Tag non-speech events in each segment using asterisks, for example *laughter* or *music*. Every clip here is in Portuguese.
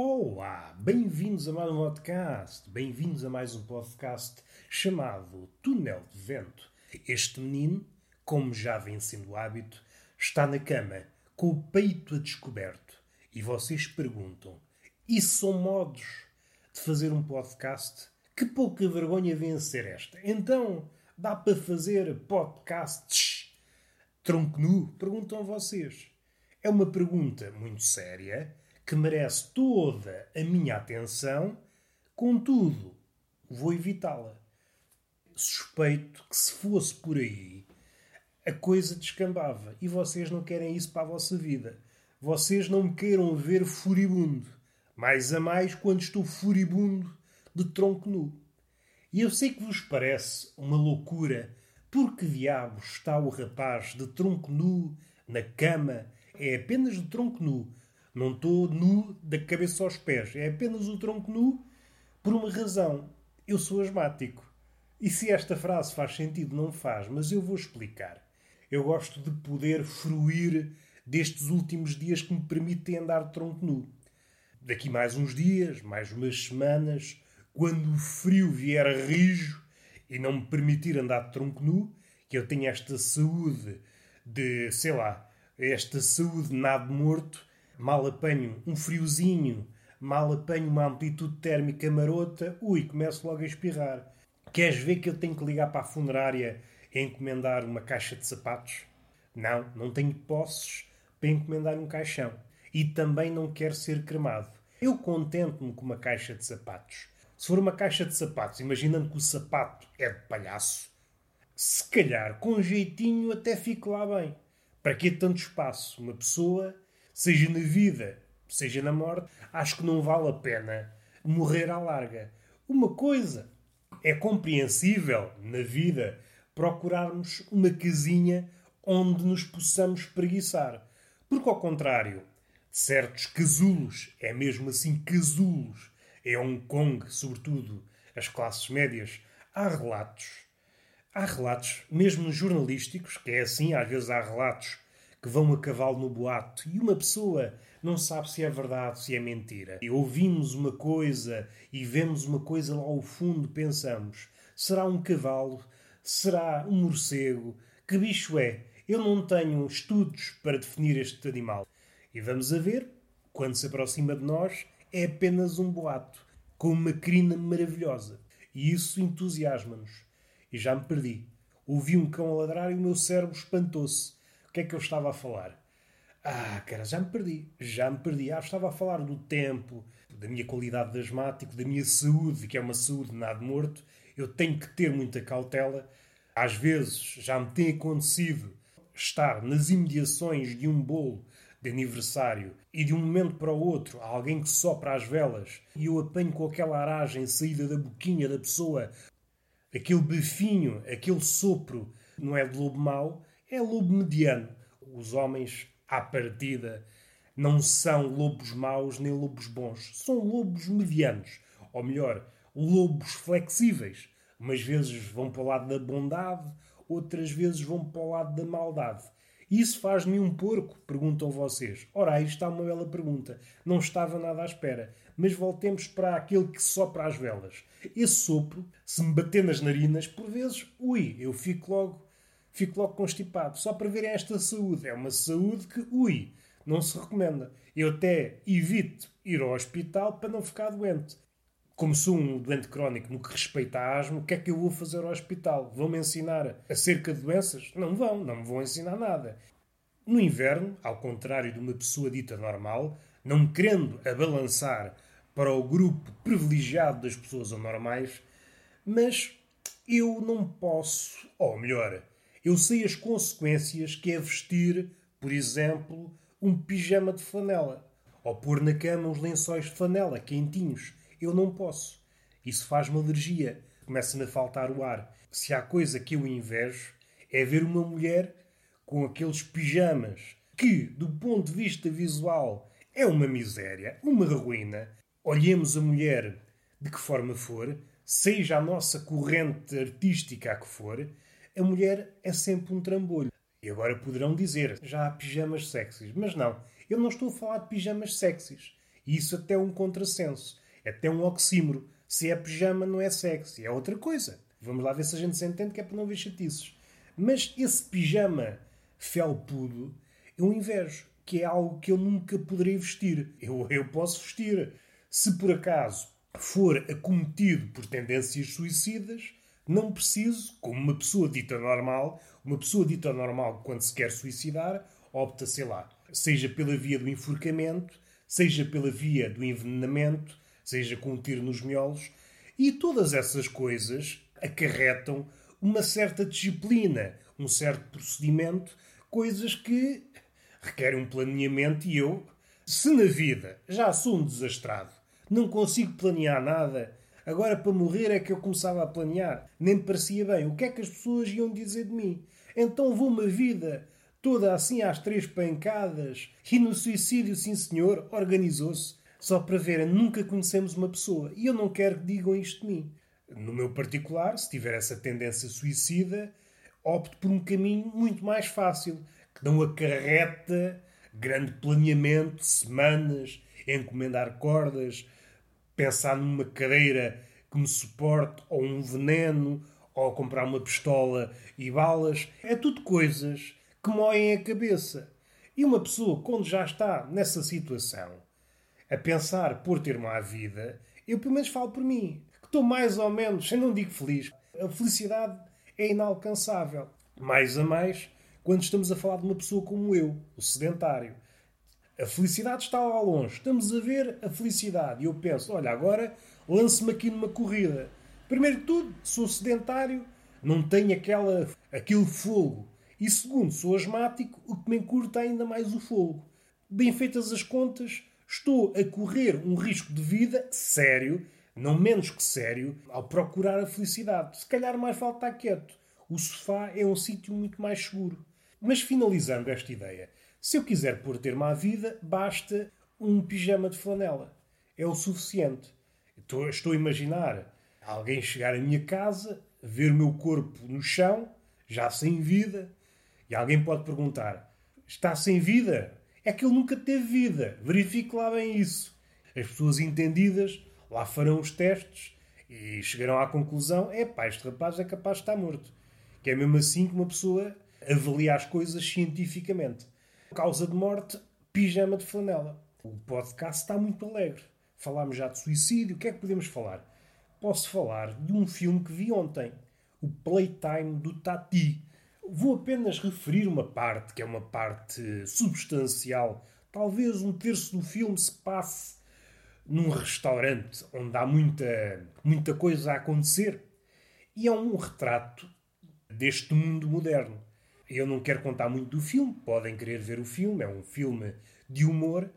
Olá, bem-vindos a mais um podcast, bem-vindos a mais um podcast chamado Túnel de Vento. Este menino, como já vem sendo hábito, está na cama com o peito a descoberto e vocês perguntam: isso são modos de fazer um podcast? Que pouca vergonha vencer esta. Então, dá para fazer podcasts tronco nu? Perguntam vocês. É uma pergunta muito séria que merece toda a minha atenção, contudo, vou evitá-la. Suspeito que se fosse por aí, a coisa descambava e vocês não querem isso para a vossa vida. Vocês não me queiram ver furibundo, mais a mais quando estou furibundo de tronco nu. E eu sei que vos parece uma loucura, porque diabos está o rapaz de tronco nu na cama, é apenas de tronco nu, não estou nu da cabeça aos pés. É apenas o tronco nu por uma razão. Eu sou asmático. E se esta frase faz sentido, não faz, mas eu vou explicar. Eu gosto de poder fruir destes últimos dias que me permitem andar de tronco nu. Daqui mais uns dias, mais umas semanas, quando o frio vier rijo e não me permitir andar de tronco nu, que eu tenho esta saúde de, sei lá, esta saúde nada morto, mal apanho um friozinho, mal apanho uma amplitude térmica marota, ui, começo logo a espirrar. Queres ver que eu tenho que ligar para a funerária e encomendar uma caixa de sapatos? Não, não tenho posses para encomendar um caixão. E também não quero ser cremado. Eu contento-me com uma caixa de sapatos. Se for uma caixa de sapatos, imaginando que o sapato é de palhaço, se calhar com jeitinho até fico lá bem. Para que tanto espaço? Uma pessoa seja na vida, seja na morte, acho que não vale a pena morrer à larga. Uma coisa é compreensível na vida procurarmos uma casinha onde nos possamos preguiçar. Porque, ao contrário, certos casulos, é mesmo assim casulos, em Hong Kong, sobretudo as classes médias, há relatos. Há relatos, mesmo jornalísticos, que é assim, às vezes há relatos que vão a cavalo no boato e uma pessoa não sabe se é verdade, se é mentira. E ouvimos uma coisa e vemos uma coisa lá ao fundo, pensamos: será um cavalo? Será um morcego? Que bicho é? Eu não tenho estudos para definir este animal. E vamos a ver, quando se aproxima de nós, é apenas um boato, com uma crina maravilhosa. E isso entusiasma-nos. E já me perdi. Ouvi um cão ladrar e o meu cérebro espantou-se que é que eu estava a falar? Ah, cara, já me perdi. Já me perdi. Ah, estava a falar do tempo, da minha qualidade de asmático, da minha saúde, que é uma saúde nada morto. Eu tenho que ter muita cautela. Às vezes já me tem acontecido estar nas imediações de um bolo de aniversário e de um momento para o outro há alguém que sopra as velas e eu apanho com aquela aragem saída da boquinha da pessoa, aquele befinho, aquele sopro, não é de lobo mau, é lobo mediano. Os homens, à partida, não são lobos maus nem lobos bons. São lobos medianos. Ou melhor, lobos flexíveis. Umas vezes vão para o lado da bondade, outras vezes vão para o lado da maldade. Isso faz-me um porco? Perguntam vocês. Ora, aí está uma bela pergunta. Não estava nada à espera. Mas voltemos para aquele que sopra as velas. Esse sopro, se me bater nas narinas, por vezes, ui, eu fico logo fico logo constipado. Só para ver esta saúde. É uma saúde que, ui, não se recomenda. Eu até evito ir ao hospital para não ficar doente. Como sou um doente crónico no que respeita à asma, o que é que eu vou fazer ao hospital? Vão-me ensinar acerca de doenças? Não vão, não me vão ensinar nada. No inverno, ao contrário de uma pessoa dita normal, não me querendo abalançar para o grupo privilegiado das pessoas anormais, mas eu não posso, ou melhor, eu sei as consequências que é vestir, por exemplo, um pijama de flanela. Ou pôr na cama uns lençóis de flanela, quentinhos. Eu não posso. Isso faz-me alergia. Começa-me a faltar o ar. Se há coisa que eu invejo, é ver uma mulher com aqueles pijamas que, do ponto de vista visual, é uma miséria, uma ruína. Olhemos a mulher de que forma for, seja a nossa corrente artística a que for, a mulher é sempre um trambolho. E agora poderão dizer, já há pijamas sexys. Mas não, eu não estou a falar de pijamas sexys. E isso até é um contrassenso. É até um oxímoro. Se é pijama, não é sexy. É outra coisa. Vamos lá ver se a gente se entende que é para não ver chatices. Mas esse pijama felpudo eu invejo, que é algo que eu nunca poderei vestir. Eu, eu posso vestir. Se por acaso for acometido por tendências suicidas, não preciso, como uma pessoa dita normal, uma pessoa dita normal quando se quer suicidar, opta, sei lá, seja pela via do enforcamento, seja pela via do envenenamento, seja com um tiro nos miolos, e todas essas coisas acarretam uma certa disciplina, um certo procedimento, coisas que requerem um planeamento e eu, se na vida já sou um desastrado, não consigo planear nada, agora para morrer é que eu começava a planear, nem me parecia bem o que é que as pessoas iam dizer de mim. Então vou uma vida toda assim às três pancadas e no suicídio, sim senhor, organizou-se. Só para verem, nunca conhecemos uma pessoa e eu não quero que digam isto de mim. No meu particular, se tiver essa tendência suicida, opto por um caminho muito mais fácil, que não acarreta grande planeamento, semanas, encomendar cordas, pensar numa cadeira que me suporte, ou um veneno, ou comprar uma pistola e balas. É tudo coisas que moem a cabeça. E uma pessoa, quando já está nessa situação, a pensar por ter má vida, eu pelo menos falo por mim, que estou mais ou menos, eu não digo feliz, a felicidade é inalcançável. Mais a mais quando estamos a falar de uma pessoa como eu, o sedentário. A felicidade está lá longe. Estamos a ver a felicidade. E eu penso, olha, agora lance-me aqui numa corrida. Primeiro de tudo, sou sedentário, não tenho aquela, aquele fogo e segundo, sou asmático, o que me encurta ainda mais o fogo. Bem feitas as contas, estou a correr um risco de vida sério, não menos que sério, ao procurar a felicidade. Se calhar mais vale estar quieto. O sofá é um sítio muito mais seguro. Mas finalizando esta ideia, se eu quiser pôr termo à vida, basta um pijama de flanela. É o suficiente. Estou, estou a imaginar alguém chegar à minha casa, ver o meu corpo no chão, já sem vida, e alguém pode perguntar: está sem vida? É que ele nunca teve vida. Verifique lá bem isso. As pessoas entendidas lá farão os testes e chegarão à conclusão: é pá, este rapaz é capaz de estar morto. Que é mesmo assim que uma pessoa avalia as coisas cientificamente. Causa de morte: pijama de flanela. O podcast está muito alegre. Falámos já de suicídio. O que é que podemos falar? Posso falar de um filme que vi ontem, o Playtime do Tati Vou apenas referir uma parte, que é uma parte substancial. Talvez um terço do filme se passe num restaurante onde há muita, muita coisa a acontecer. E é um retrato deste mundo moderno. Eu não quero contar muito do filme, podem querer ver o filme, é um filme de humor,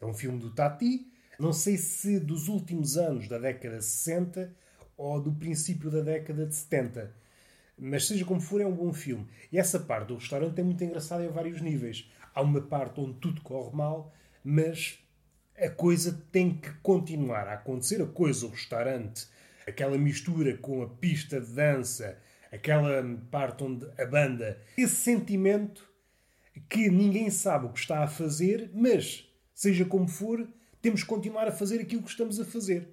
é um filme do Tati. Não sei se dos últimos anos da década de 60 ou do princípio da década de 70 mas seja como for, é um bom filme. E essa parte do restaurante é muito engraçada em vários níveis. Há uma parte onde tudo corre mal, mas a coisa tem que continuar a acontecer. A coisa, o restaurante, aquela mistura com a pista de dança, aquela parte onde a banda. Esse sentimento que ninguém sabe o que está a fazer, mas, seja como for, temos que continuar a fazer aquilo que estamos a fazer.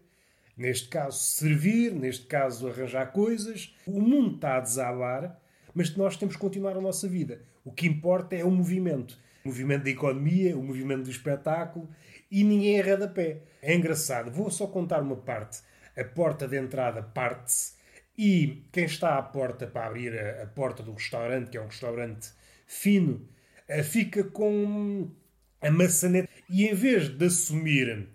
Neste caso, servir, neste caso, arranjar coisas. O mundo está a desabar, mas nós temos que continuar a nossa vida. O que importa é o movimento. O movimento da economia, o movimento do espetáculo e ninguém arreda pé. É engraçado. Vou só contar uma parte. A porta de entrada parte-se e quem está à porta para abrir a, a, porta do restaurante, que é um restaurante fino, eh, fica com a maçaneta e em vez de assumir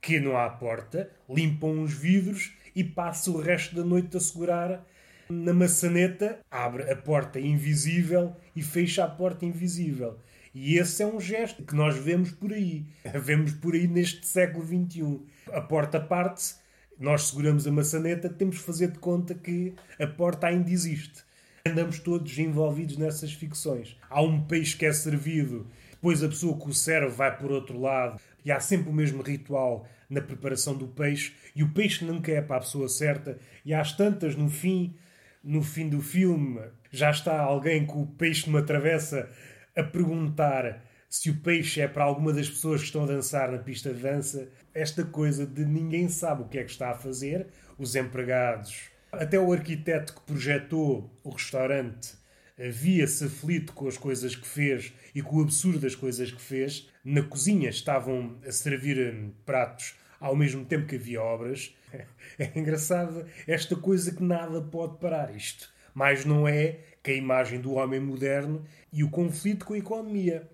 que não há porta, limpam os vidros e passa o resto da noite a segurar na maçaneta, abre a porta invisível e fecha a porta invisível. E esse é um gesto que nós vemos por aí. *laughs* Vemos por aí neste século XXI. A porta parte-se, nós seguramos a maçaneta, temos que fazer de conta que a porta ainda existe. Andamos todos envolvidos nessas ficções. Há um peixe que é servido, depois a pessoa que o serve vai por outro lado, e há sempre o mesmo ritual na preparação do peixe e o peixe nunca é para a pessoa certa e às tantas no fim no fim do filme já está alguém com o peixe numa travessa a perguntar se o peixe é para alguma das pessoas que estão a dançar na pista de dança, esta coisa de ninguém sabe o que é que está a fazer, os empregados, até o arquiteto que projetou o restaurante via-se aflito com as coisas que fez e com o absurdo das coisas que fez. Na cozinha estavam a servir hum, pratos ao mesmo tempo que havia obras. *laughs* É engraçado esta coisa que nada pode parar isto. Mas não é que a imagem do homem moderno e o conflito com a economia.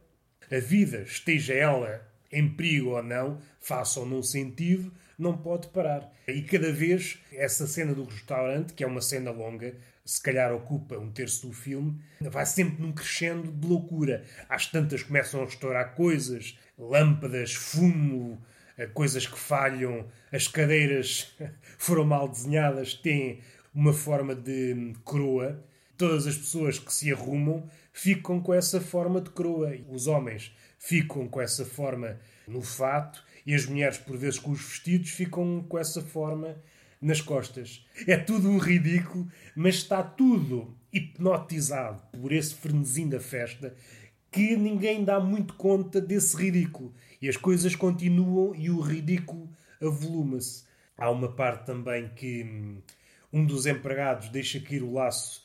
A vida, esteja ela em perigo ou não, faça ou não sentido, não pode parar. E cada vez essa cena do restaurante, que é uma cena longa, se calhar ocupa um terço do filme, vai sempre num crescendo de loucura. Às tantas começam a estourar coisas, lâmpadas, fumo, eh, coisas que falham, as cadeiras *laughs* foram mal desenhadas, têm uma forma de hum, coroa. Todas as pessoas que se arrumam ficam com essa forma de coroa. Os homens ficam com essa forma no fato e as mulheres, por vezes, com os vestidos, ficam com essa forma nas costas. É tudo um ridículo, mas está tudo hipnotizado por esse frenesim da festa que ninguém dá muito conta desse ridículo. E as coisas continuam e o ridículo avoluma-se. Há uma parte também que hum, um dos empregados deixa cair o laço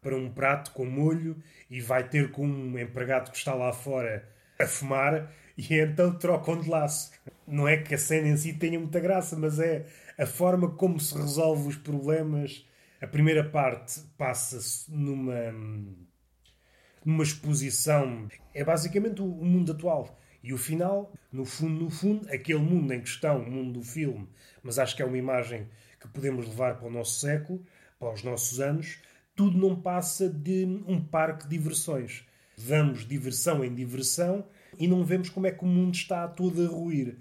para um prato com molho e vai ter com um empregado que está lá fora a fumar e então trocam de laço. Não é que a cena em si tenha muita graça, mas é a forma como se resolve os problemas. A primeira parte passa-se numa, numa exposição. É basicamente o mundo atual. E o final, no fundo, no fundo, aquele mundo em questão, o mundo do filme, mas acho que é uma imagem que podemos levar para o nosso século, para os nossos anos, tudo não passa de um parque de diversões. Damos diversão em diversão e não vemos como é que o mundo está todo a ruir.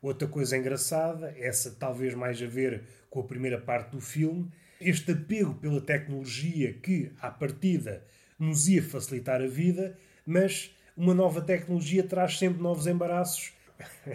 Outra coisa engraçada, essa talvez mais a ver com a primeira parte do filme, este apego pela tecnologia que, à partida, nos ia facilitar a vida, mas uma nova tecnologia traz sempre novos embaraços.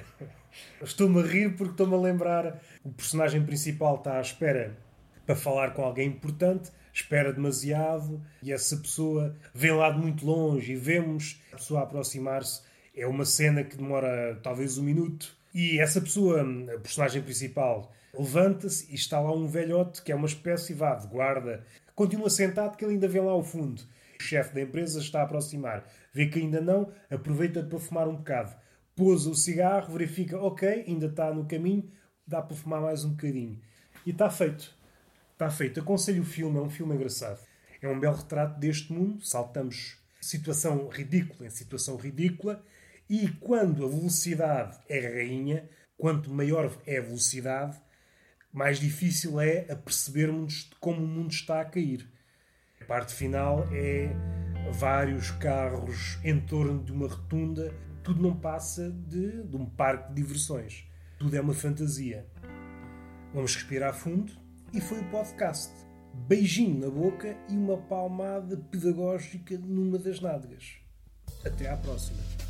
*laughs* Estou-me a rir porque estou-me a lembrar. O personagem principal está à espera para falar com alguém importante, espera demasiado e essa pessoa vem lá de muito longe e vemos a pessoa aproximar-se. É uma cena que demora talvez um minuto e essa pessoa, a personagem principal, levanta-se e está lá um velhote que é uma espécie vá, de guarda. Continua sentado que ele ainda vê lá ao fundo. O chefe da empresa está a aproximar. Vê que ainda não, aproveita para fumar um bocado. Pousa o cigarro, verifica, ok, ainda está no caminho, dá para fumar mais um bocadinho. E está feito. Está feito. Aconselho o filme, é um filme engraçado. É um belo retrato deste mundo. Saltamos situação ridícula em situação ridícula e quando a velocidade é rainha, quanto maior é a velocidade, mais difícil é apercebermos de como o mundo está a cair. A parte final é vários carros em torno de uma rotunda. Tudo não passa de, de um parque de diversões. Tudo é uma fantasia. Vamos respirar fundo e foi o podcast. Beijinho na boca e uma palmada pedagógica numa das nádegas. Até à próxima.